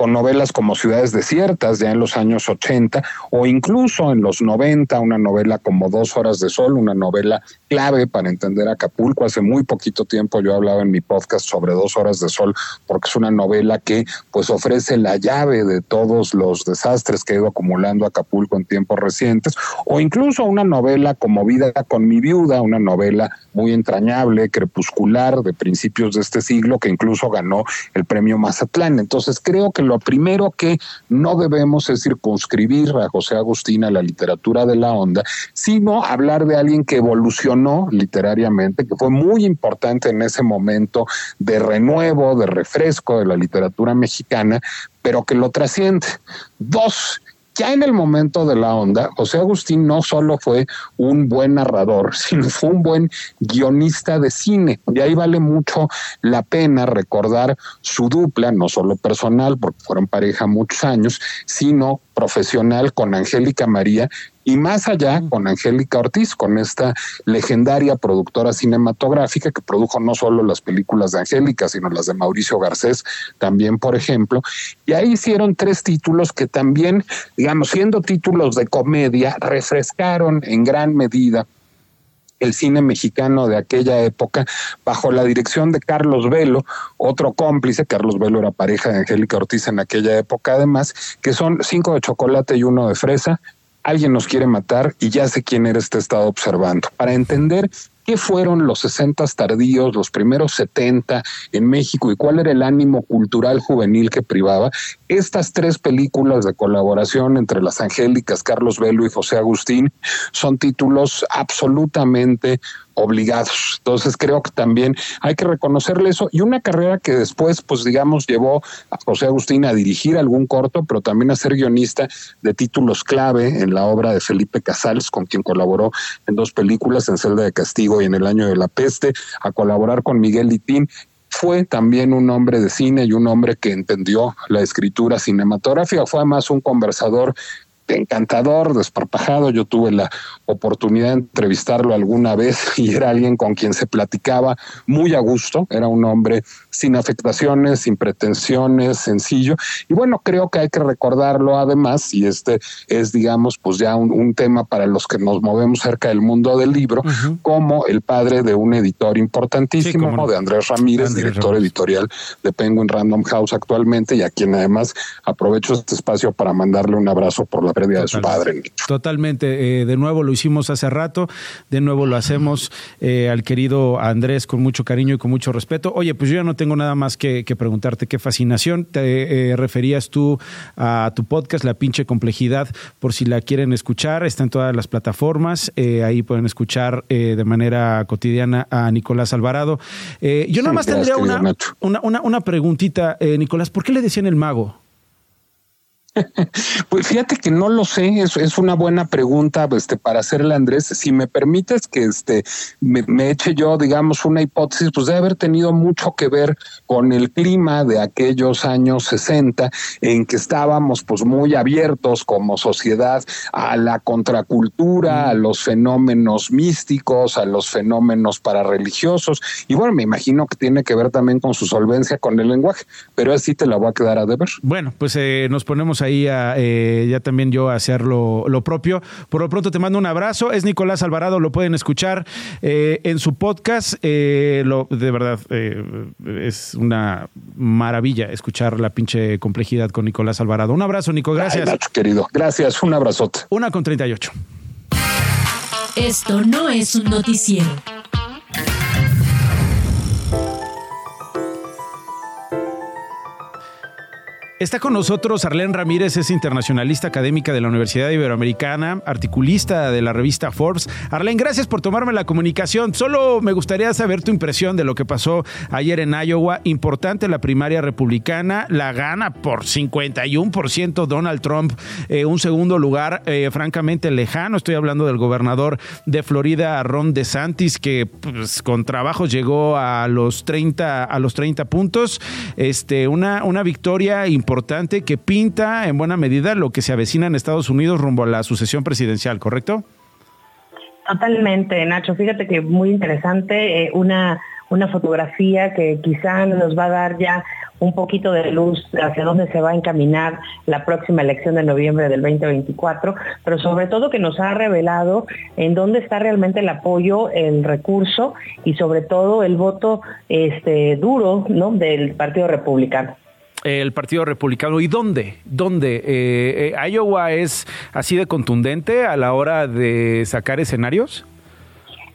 con novelas como Ciudades Desiertas, ya en los años 80, o incluso en los 90, una novela como Dos Horas de Sol, una novela clave para entender Acapulco. Hace muy poquito tiempo yo hablaba en mi podcast sobre Dos Horas de Sol, porque es una novela que pues ofrece la llave de todos los desastres que ha ido acumulando Acapulco en tiempos recientes, o incluso una novela como Vida con mi viuda, una novela muy entrañable, crepuscular, de principios de este siglo, que incluso ganó el premio Mazatlán. Entonces creo que lo primero que no debemos es circunscribir a José Agustín a la literatura de la onda, sino hablar de alguien que evolucionó literariamente, que fue muy importante en ese momento de renuevo, de refresco de la literatura mexicana, pero que lo trasciende. Dos, ya en el momento de la onda, José Agustín no solo fue un buen narrador, sino fue un buen guionista de cine. Y ahí vale mucho la pena recordar su dupla, no solo personal, porque fueron pareja muchos años, sino profesional con Angélica María y más allá con Angélica Ortiz, con esta legendaria productora cinematográfica que produjo no solo las películas de Angélica, sino las de Mauricio Garcés también, por ejemplo. Y ahí hicieron tres títulos que también, digamos, siendo títulos de comedia, refrescaron en gran medida el cine mexicano de aquella época, bajo la dirección de Carlos Velo, otro cómplice, Carlos Velo era pareja de Angélica Ortiz en aquella época además, que son cinco de chocolate y uno de fresa, alguien nos quiere matar y ya sé quién eres, te estado observando. Para entender qué fueron los 60 tardíos, los primeros 70 en México y cuál era el ánimo cultural juvenil que privaba, estas tres películas de colaboración entre las Angélicas, Carlos Velo y José Agustín son títulos absolutamente obligados. Entonces creo que también hay que reconocerle eso y una carrera que después, pues digamos, llevó a José Agustín a dirigir algún corto, pero también a ser guionista de títulos clave en la obra de Felipe Casals, con quien colaboró en dos películas, en Celda de Castigo y en El Año de la Peste, a colaborar con Miguel Litín. Fue también un hombre de cine y un hombre que entendió la escritura cinematográfica, fue además un conversador encantador, desparpajado. Yo tuve la oportunidad de entrevistarlo alguna vez y era alguien con quien se platicaba muy a gusto. Era un hombre sin afectaciones, sin pretensiones, sencillo. Y bueno, creo que hay que recordarlo además, y este es, digamos, pues ya un, tema para los que nos movemos cerca del mundo del libro, como el padre de un editor importantísimo, de Andrés Ramírez, director editorial de Penguin Random House actualmente, y a quien además aprovecho este espacio para mandarle un abrazo por la pérdida de su padre. Totalmente. Eh, de nuevo lo hicimos hace rato, de nuevo lo hacemos eh, al querido Andrés con mucho cariño y con mucho respeto. Oye, pues yo ya no tengo nada más que, preguntarte. Qué fascinación. Te eh, referías tú a tu podcast, La pinche complejidad, por si la quieren escuchar. Está en todas las plataformas. Ahí pueden escuchar de manera cotidiana a Nicolás Alvarado. yo nada más tendría una, una, una, una, preguntita, Nicolás. ¿Por qué le decían el mago? Pues fíjate que no lo sé, es, es una buena pregunta este, para hacerle Andrés. Si me permites que este, me, eche yo, digamos, una hipótesis, pues debe haber tenido mucho que ver con el clima de aquellos años 60 en que estábamos pues muy abiertos como sociedad a la contracultura, a los fenómenos místicos, a los fenómenos parareligiosos. Y bueno, me imagino que tiene que ver también con su solvencia con el lenguaje, pero así te la voy a quedar a deber. Bueno, pues eh, nos ponemos vamos ahí a, eh, ya también yo a hacer lo, propio. Por lo pronto te mando un abrazo. Es Nicolás Alvarado, lo pueden escuchar eh, en su podcast. lo, de verdad, es una maravilla escuchar la pinche complejidad con Nicolás Alvarado. Un abrazo, Nico. Gracias. querido. Gracias. Un abrazote. Una con 38. Esto no es un noticiero. Está con nosotros Arlene Ramírez, es internacionalista académica de la Universidad Iberoamericana, articulista de la revista Forbes. Arlene, gracias por tomarme la comunicación. Solo me gustaría saber tu impresión de lo que pasó ayer en Iowa. Importante la primaria republicana, la gana por 51% Donald Trump, eh, un segundo lugar eh, francamente lejano. Estoy hablando del gobernador de Florida, Ron DeSantis, que pues, con trabajo llegó a los 30, a los 30 puntos. Este, una, una victoria importante importante que pinta en buena medida lo que se avecina en Estados Unidos rumbo a la sucesión presidencial, ¿correcto? Totalmente, Nacho. Fíjate que muy interesante, eh, una, una fotografía que quizá nos va a dar ya un poquito de luz hacia dónde se va a encaminar la próxima elección de noviembre del 2024, pero sobre todo que nos ha revelado en dónde está realmente el apoyo, el recurso y sobre todo el voto este, duro ¿no? del Partido Republicano el Partido Republicano. ¿Y dónde? ¿Dónde? Eh, eh, ¿Iowa es así de contundente a la hora de sacar escenarios?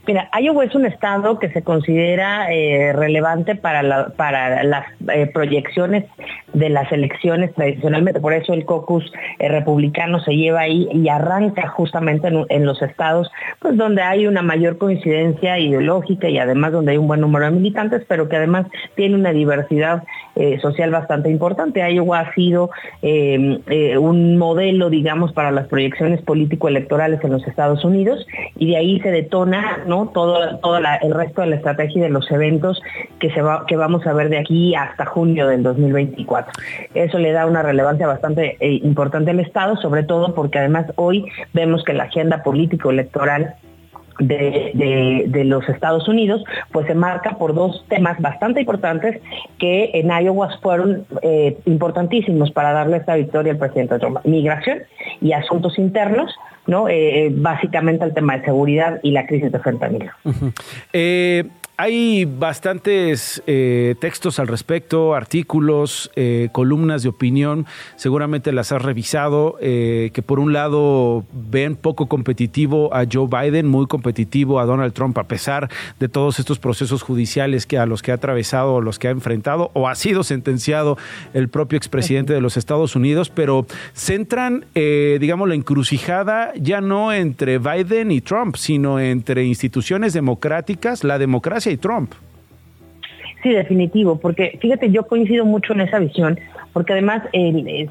Mira, Iowa es un estado que se considera eh, relevante para, las proyecciones de las elecciones tradicionalmente. Por eso el caucus republicano se lleva ahí y arranca justamente en, los estados pues, donde hay una mayor coincidencia ideológica y además donde hay un buen número de militantes, pero que además tiene una diversidad eh, social bastante importante. Iowa ha sido eh, eh, un modelo, digamos, para las proyecciones político-electorales en los Estados Unidos y de ahí se detona. Todo, todo el resto de la estrategia de los eventos que, se va, que vamos a ver de aquí hasta junio del 2024. Eso le da una relevancia bastante importante al Estado, sobre todo porque además hoy vemos que la agenda político-electoral de, los Estados Unidos, pues se marca por dos temas bastante importantes que en Iowa fueron eh, importantísimos para darle esta victoria al presidente Trump. Migración y asuntos internos, ¿no? Eh, eh, básicamente el tema de seguridad y la crisis de fentanilo. Hay bastantes eh, textos al respecto, artículos, eh, columnas de opinión, seguramente las has revisado, eh, que por un lado ven poco competitivo a Joe Biden, muy competitivo a Donald Trump, a pesar de todos estos procesos judiciales que a los que ha atravesado o los que ha enfrentado o ha sido sentenciado el propio expresidente de los Estados Unidos, pero centran, digamos, la encrucijada ya no entre Biden y Trump, sino entre instituciones democráticas, la democracia y Trump. Sí, definitivo, porque fíjate, yo coincido mucho en esa visión, porque además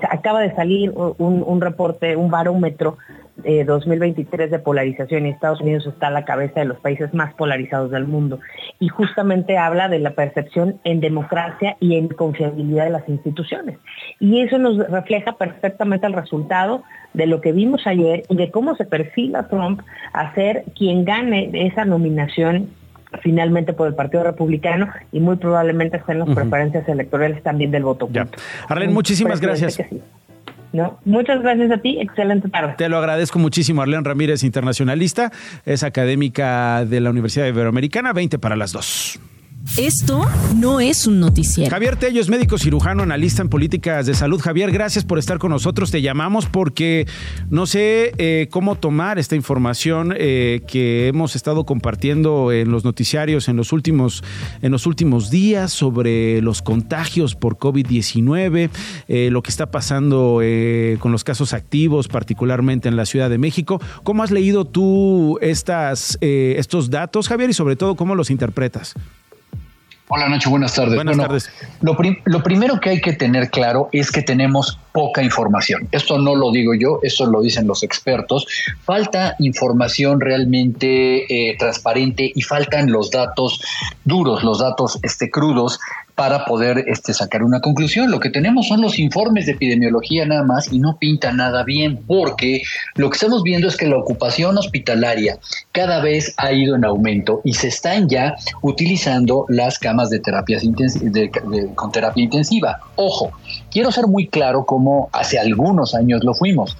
acaba de salir un, reporte, un barómetro eh, 2023 de polarización y Estados Unidos está a la cabeza de los países más polarizados del mundo y justamente habla de la percepción en democracia y en confiabilidad de las instituciones. Y eso nos refleja perfectamente el resultado de lo que vimos ayer y de cómo se perfila Trump a ser quien gane esa nominación finalmente por el Partido Republicano y muy probablemente estén las preferencias electorales también del voto. Ya. Arlen, muchísimas gracias. ¿No? Muchas gracias a ti, excelente tarde. Te lo agradezco muchísimo, Arlen Ramírez, internacionalista, es académica de la Universidad Iberoamericana, 20 para las dos. Esto no es un noticiero. Javier Tello es médico cirujano, analista en políticas de salud. Javier, gracias por estar con nosotros. Te llamamos porque no sé eh, cómo tomar esta información eh, que hemos estado compartiendo en los noticiarios en los últimos, en los últimos días sobre los contagios por COVID-19, eh, lo que está pasando con los casos activos, particularmente en la Ciudad de México. ¿Cómo has leído tú estas, estos datos, Javier, y sobre todo cómo los interpretas? Hola Nacho, buenas tardes. Buenas tardes. Lo, lo, primero que hay que tener claro es que tenemos poca información. Esto no lo digo yo, esto lo dicen los expertos. Falta información realmente eh, transparente y faltan los datos duros, los datos este, crudos para poder este, sacar una conclusión. Lo que tenemos son los informes de epidemiología nada más y no pinta nada bien, porque lo que estamos viendo es que la ocupación hospitalaria cada vez ha ido en aumento y se están ya utilizando las camas de terapias con terapia intensiva. Ojo, quiero ser muy claro como hace algunos años lo fuimos.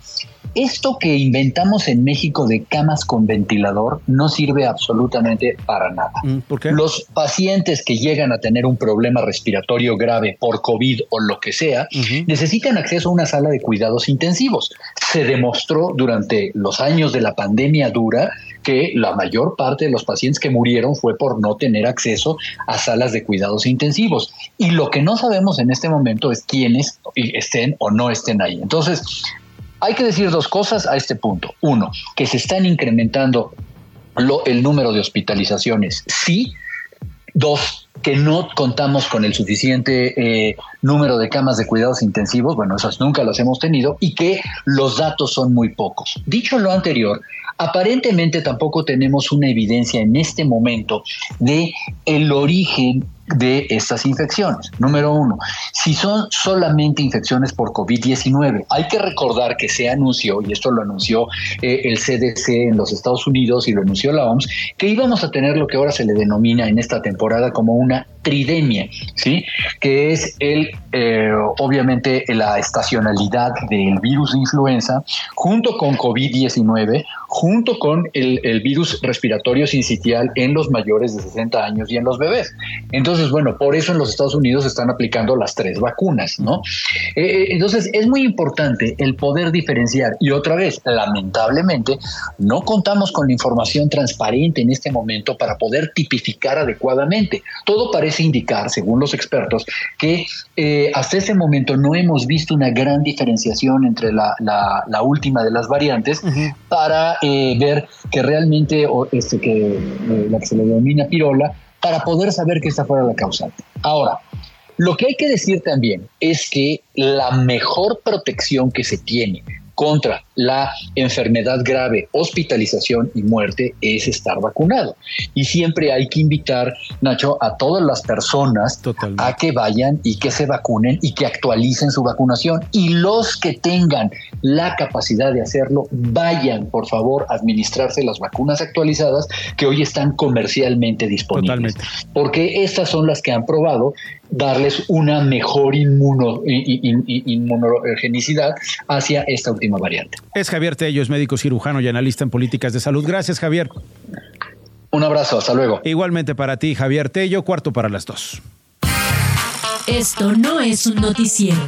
Esto que inventamos en México de camas con ventilador no sirve absolutamente para nada. Mm, Los pacientes que llegan a tener un problema respiratorio grave por COVID o lo que sea, necesitan acceso a una sala de cuidados intensivos. Se demostró durante los años de la pandemia dura que la mayor parte de los pacientes que murieron fue por no tener acceso a salas de cuidados intensivos. Y lo que no sabemos en este momento es quiénes estén o no estén ahí. Entonces, hay que decir dos cosas a este punto. Uno, que se están incrementando el número de hospitalizaciones. Sí. Dos, que no contamos con el suficiente eh, número de camas de cuidados intensivos, bueno, esas nunca las hemos tenido, y que los datos son muy pocos. Dicho lo anterior, aparentemente tampoco tenemos una evidencia en este momento de el origen de estas infecciones. Número uno, si son solamente infecciones por COVID-19, hay que recordar que se anunció, y esto lo anunció eh, el CDC en los Estados Unidos y lo anunció la OMS, que íbamos a tener lo que ahora se le denomina en esta temporada como una tridemia, ¿sí? que es el, eh, obviamente la estacionalidad del virus de influenza junto con COVID-19, junto con el, el, virus respiratorio sincitial en los mayores de 60 años y en los bebés. Entonces, bueno, por eso en los Estados Unidos están aplicando las tres vacunas, ¿no? Eh, eh, entonces, es muy importante el poder diferenciar y otra vez, lamentablemente, no contamos con la información transparente en este momento para poder tipificar adecuadamente. Todo parece indicar, según los expertos, que eh, hasta ese momento no hemos visto una gran diferenciación entre la, última de las variantes para eh, ver que realmente, o este, que la que se le denomina pirola, para poder saber que esta fuera la causante. Ahora, lo que hay que decir también es que la mejor protección que se tiene contra la enfermedad grave, hospitalización y muerte es estar vacunado. Y siempre hay que invitar, Nacho, a todas las personas a que vayan y que se vacunen y que actualicen su vacunación. Y los que tengan la capacidad de hacerlo, vayan, por favor, a administrarse las vacunas actualizadas que hoy están comercialmente disponibles. Porque estas son las que han probado darles una mejor inmuno, inmunogenicidad hacia esta última variante. Es Javier Tello, es médico cirujano y analista en políticas de salud. Gracias, Javier. Un abrazo, hasta luego. Igualmente para ti, Javier Tello, cuarto para las dos. Esto no es un noticiero.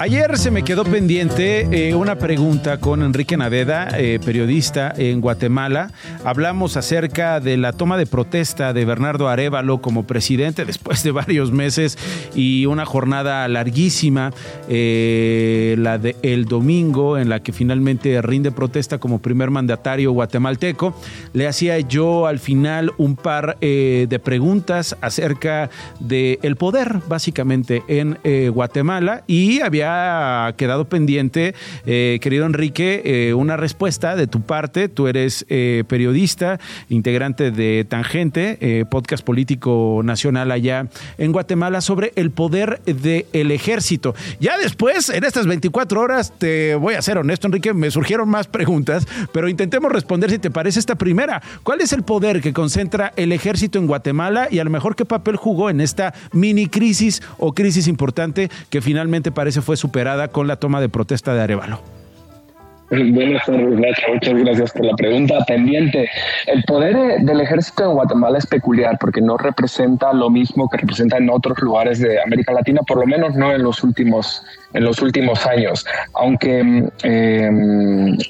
Ayer se me quedó pendiente eh, una pregunta con Enrique Naveda, eh, periodista en Guatemala. Hablamos acerca de la toma de protesta de Bernardo Arevalo como presidente después de varios meses y una jornada larguísima, eh, la de el domingo, en la que finalmente rinde protesta como primer mandatario guatemalteco. Le hacía yo al final un par de preguntas acerca del el poder, básicamente, en Guatemala y había quedado pendiente, eh, querido Enrique, eh, una respuesta de tu parte. Tú eres eh, periodista, integrante de Tangente, podcast político nacional allá en Guatemala, sobre el poder del ejército. Ya después, en estas 24 horas, te voy a ser honesto, Enrique, me surgieron más preguntas, pero intentemos responder si te parece esta primera. ¿Cuál es el poder que concentra el ejército en Guatemala y a lo mejor qué papel jugó en esta mini crisis o crisis importante que finalmente parece fue superada con la toma de protesta de Arevalo. Buenas tardes, Nacho. Muchas gracias por la pregunta pendiente. El poder del ejército en Guatemala es peculiar porque no representa lo mismo que representa en otros lugares de América Latina, por lo menos no en los últimos en los últimos años, aunque, eh,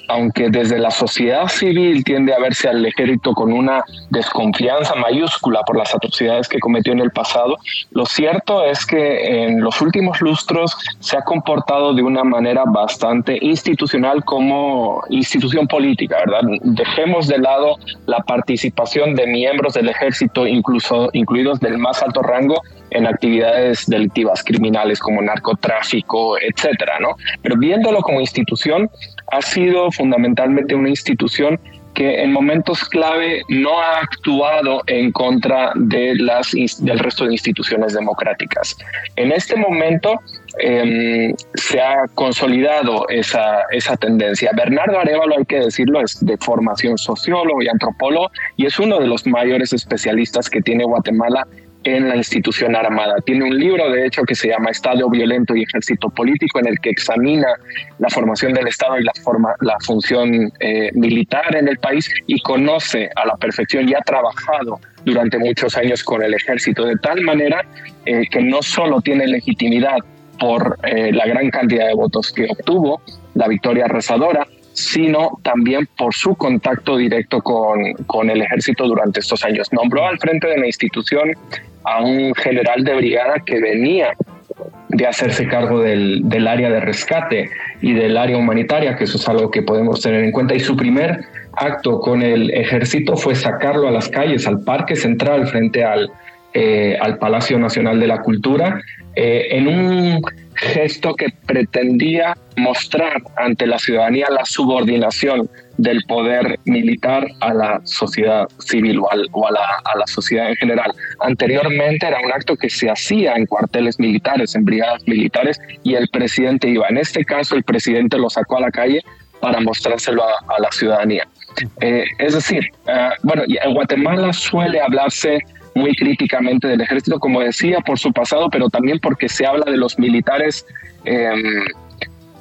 aunque desde la sociedad civil tiende a verse al ejército con una desconfianza mayúscula por las atrocidades que cometió en el pasado, lo cierto es que en los últimos lustros se ha comportado de una manera bastante institucional como institución política, ¿verdad? Dejemos de lado la participación de miembros del ejército, incluso incluidos del más alto rango, en actividades delictivas criminales como narcotráfico, etcétera, ¿no? Pero viéndolo como institución, ha sido fundamentalmente una institución que en momentos clave no ha actuado en contra de las, del resto de instituciones democráticas. En este momento em, se ha consolidado esa, esa tendencia. Bernardo Arevalo, hay que decirlo, es de formación sociólogo y antropólogo y es uno de los mayores especialistas que tiene Guatemala en la institución armada. Tiene un libro, de hecho, que se llama Estado Violento y Ejército Político, en el que examina la formación del Estado y la, función eh, militar en el país y conoce a la perfección y ha trabajado durante muchos años con el ejército, de tal manera eh, que no solo tiene legitimidad por eh, la gran cantidad de votos que obtuvo, la victoria rezadora, sino también por su contacto directo con, con, el ejército durante estos años. Nombró al frente de la institución a un general de brigada que venía de hacerse cargo del, del, área de rescate y del área humanitaria, que eso es algo que podemos tener en cuenta. Y su primer acto con el ejército fue sacarlo a las calles, al Parque Central, frente al, eh, al Palacio Nacional de la Cultura, eh, en un gesto que pretendía mostrar ante la ciudadanía la subordinación del poder militar a la sociedad civil o, a, la, a, la, sociedad en general. Anteriormente era un acto que se hacía en cuarteles militares, en brigadas militares, y el presidente iba. En este caso, el presidente lo sacó a la calle para mostrárselo a, la ciudadanía. Eh, es decir, eh, bueno, en Guatemala suele hablarse muy críticamente del ejército, como decía, por su pasado, pero también porque se habla de los militares em,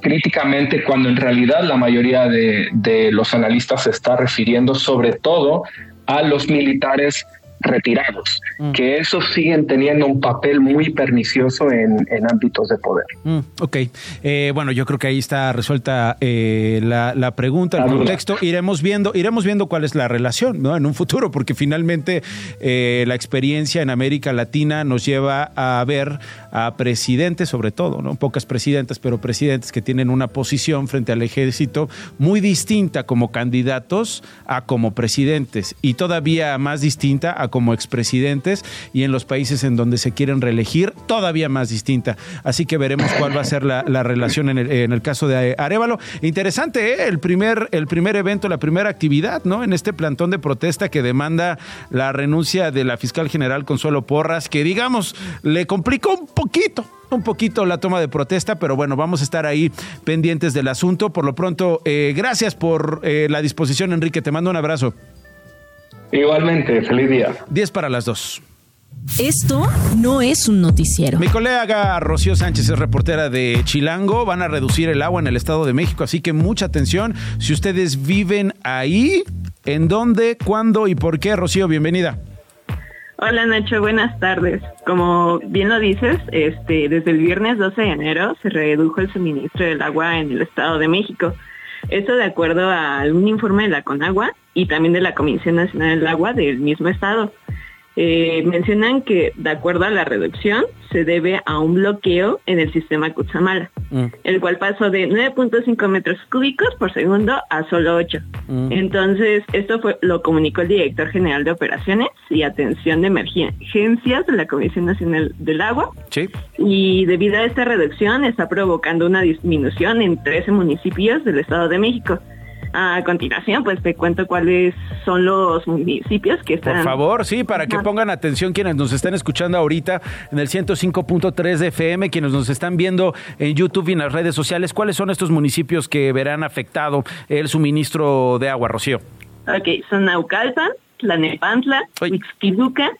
críticamente cuando en realidad la mayoría de, de los analistas se está refiriendo sobre todo a los militares retirados, mm. que esos siguen teniendo un papel muy pernicioso en, ámbitos de poder. Mm, ok, eh, bueno, yo creo que ahí está resuelta eh, la, pregunta, el contexto. Iremos viendo, iremos viendo cuál es la relación, ¿no? En un futuro, porque finalmente eh, la experiencia en América Latina nos lleva a ver a presidentes, sobre todo, ¿no? Pocas presidentas, pero presidentes que tienen una posición frente al ejército muy distinta como candidatos a como presidentes y todavía más distinta a como expresidentes y en los países en donde se quieren reelegir todavía más distinta. Así que veremos cuál va a ser la, relación en el, caso de Arevalo. Interesante, ¿eh? el, primer, el primer evento, la primera actividad, ¿no? En este plantón de protesta que demanda la renuncia de la fiscal general Consuelo Porras, que digamos le complicó un poquito un poquito la toma de protesta, pero bueno, vamos a estar ahí pendientes del asunto. Por lo pronto, eh, gracias por eh, la disposición, Enrique. Te mando un abrazo. Igualmente, feliz día. 10 para las 2. Esto no es un noticiero. Mi colega Rocío Sánchez es reportera de Chilango. Van a reducir el agua en el Estado de México, así que mucha atención. Si ustedes viven ahí, ¿en dónde, cuándo y por qué? Rocío, bienvenida. Hola Nacho, buenas tardes. Como bien lo dices, este, desde el viernes 12 de enero se redujo el suministro del agua en el Estado de México. Esto de acuerdo a un informe de la Conagua y también de la Comisión Nacional del Agua del mismo estado. Eh, mencionan que, de acuerdo a la reducción, se debe a un bloqueo en el sistema Cutzamala, mm. el cual pasó de 9.5 metros cúbicos por segundo a solo 8. Mm. Entonces, esto fue, lo comunicó el director general de operaciones y atención de emergencias de la Comisión Nacional del Agua. Y debido a esta reducción, está provocando una disminución en 13 municipios del Estado de México. A continuación, pues te cuento cuáles son los municipios que están... Por favor, sí, para que pongan atención quienes nos están escuchando ahorita en el 105.3 de FM, quienes nos están viendo en YouTube y en las redes sociales, ¿cuáles son estos municipios que verán afectado el suministro de agua, Rocío? Ok, son Naucalpan, Tlanepantla, Huixquiluca,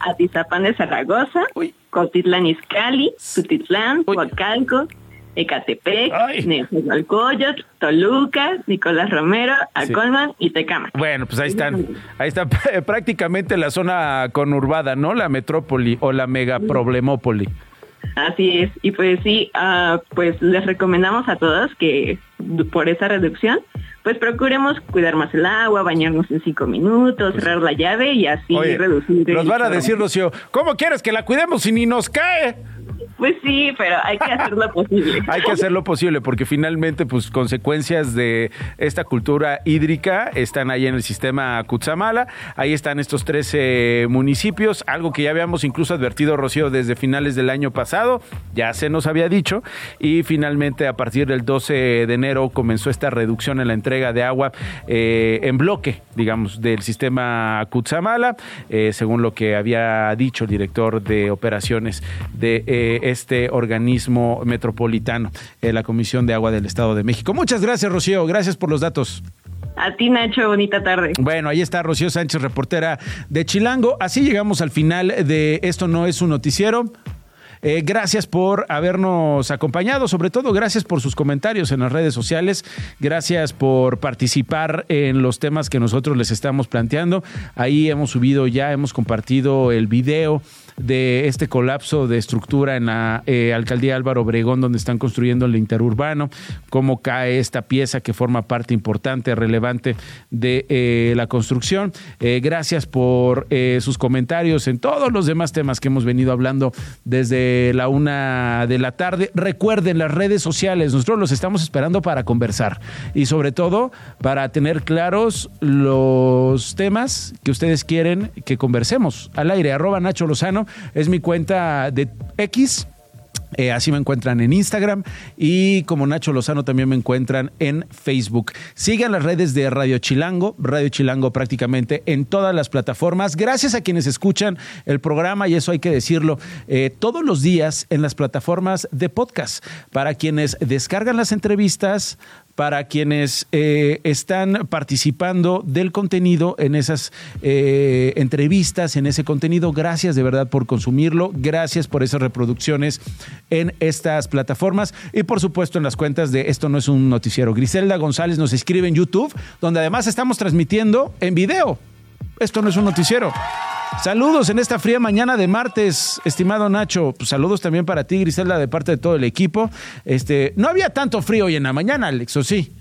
Atizapán de Zaragoza, Cotitlán Izcalli, Tutitlán, Huacalco, Ecatepec, Nezahualcóyotl, Toluca, Nicolás Romero, Acolman y Tecama. Bueno, pues ahí están, ahí está prácticamente la zona conurbada, ¿no? La metrópoli o la megaproblemópoli. Así es, y pues sí, uh, pues les recomendamos a todos que por esa reducción, pues procuremos cuidar más el agua, bañarnos en cinco minutos, pues cerrar la llave y así reducir. Nos van a decir, Rocío, ¿cómo quieres que la cuidemos si ni nos cae? Pues sí, pero hay que hacer lo posible. hay que hacer lo posible porque finalmente pues consecuencias de esta cultura hídrica están ahí en el sistema Cutzamala, ahí están estos 13 municipios, algo que ya habíamos incluso advertido Rocío desde finales del año pasado ya se nos había dicho, y finalmente a partir del 12 de enero comenzó esta reducción en la entrega de agua eh, en bloque, digamos, del sistema Cutzamala, eh, según lo que había dicho el director de operaciones de eh, este organismo metropolitano, la Comisión de Agua del Estado de México. Muchas gracias, Rocío, gracias por los datos. A ti, Nacho, bonita tarde. Bueno, ahí está Rocío Sánchez, reportera de Chilango. Así llegamos al final de Esto no es un noticiero. Eh, gracias por habernos acompañado, sobre todo gracias por sus comentarios en las redes sociales, gracias por participar en los temas que nosotros les estamos planteando. Ahí hemos subido ya, hemos compartido el video de este colapso de estructura en la eh, alcaldía Álvaro Obregón, donde están construyendo el interurbano, cómo cae esta pieza que forma parte importante, relevante de eh, la construcción. Eh, gracias por sus comentarios en todos los demás temas que hemos venido hablando desde la una de la tarde. Recuerden las redes sociales, nosotros los estamos esperando para conversar y sobre todo para tener claros los temas que ustedes quieren que conversemos al aire. Arroba Nacho Lozano es mi cuenta de X. Eh, así me encuentran en Instagram y como Nacho Lozano también me encuentran en Facebook. Sigan las redes de Radio Chilango, Radio Chilango prácticamente en todas las plataformas. Gracias a quienes escuchan el programa y eso hay que decirlo eh, todos los días en las plataformas de podcast. Para quienes descargan las entrevistas, para quienes eh, están participando del contenido en esas eh, entrevistas, en ese contenido. Gracias de verdad por consumirlo, gracias por esas reproducciones en estas plataformas y por supuesto en las cuentas de Esto no es un noticiero. Griselda González nos escribe en YouTube, donde además estamos transmitiendo en video. Esto no es un noticiero. Saludos en esta fría mañana de martes, estimado Nacho. Pues saludos también para ti, Griselda, de parte de todo el equipo. Este, no había tanto frío hoy en la mañana, Alex, ¿o sí?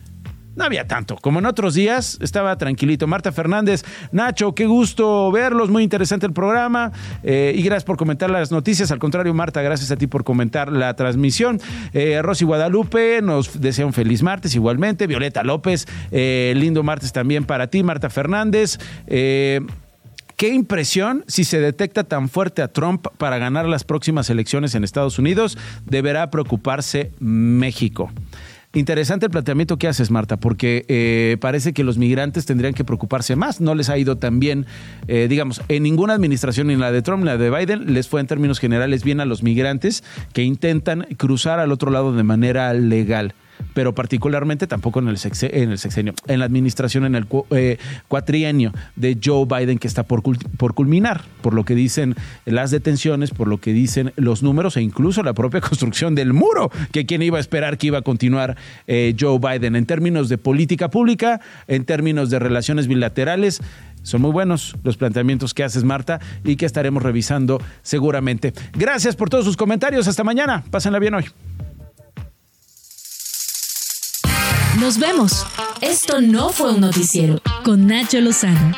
No había tanto. Como en otros días, estaba tranquilito. Marta Fernández, Nacho, qué gusto verlos. Muy interesante el programa. Eh, y gracias por comentar las noticias. Al contrario, Marta, gracias a ti por comentar la transmisión. Eh, Rosy Guadalupe nos desea un feliz martes igualmente. Violeta López, eh, lindo martes también para ti. Marta Fernández. Qué impresión si se detecta tan fuerte a Trump para ganar las próximas elecciones en Estados Unidos, deberá preocuparse México. Interesante el planteamiento que haces, Marta, porque eh, parece que los migrantes tendrían que preocuparse más. No les ha ido tan bien, eh, digamos, en ninguna administración, ni en la de Trump ni la de Biden, les fue en términos generales bien a los migrantes que intentan cruzar al otro lado de manera legal pero particularmente tampoco en el, en el sexenio, en la administración, en el eh, cuatrienio de Joe Biden que está por, por culminar, por lo que dicen las detenciones, por lo que dicen los números e incluso la propia construcción del muro, que quien iba a esperar que iba a continuar eh, Joe Biden en términos de política pública, en términos de relaciones bilaterales. Son muy buenos los planteamientos que haces, Marta, y que estaremos revisando seguramente. Gracias por todos sus comentarios. Hasta mañana. Pásenla bien hoy. Nos vemos. Esto no fue un noticiero con Nacho Lozano.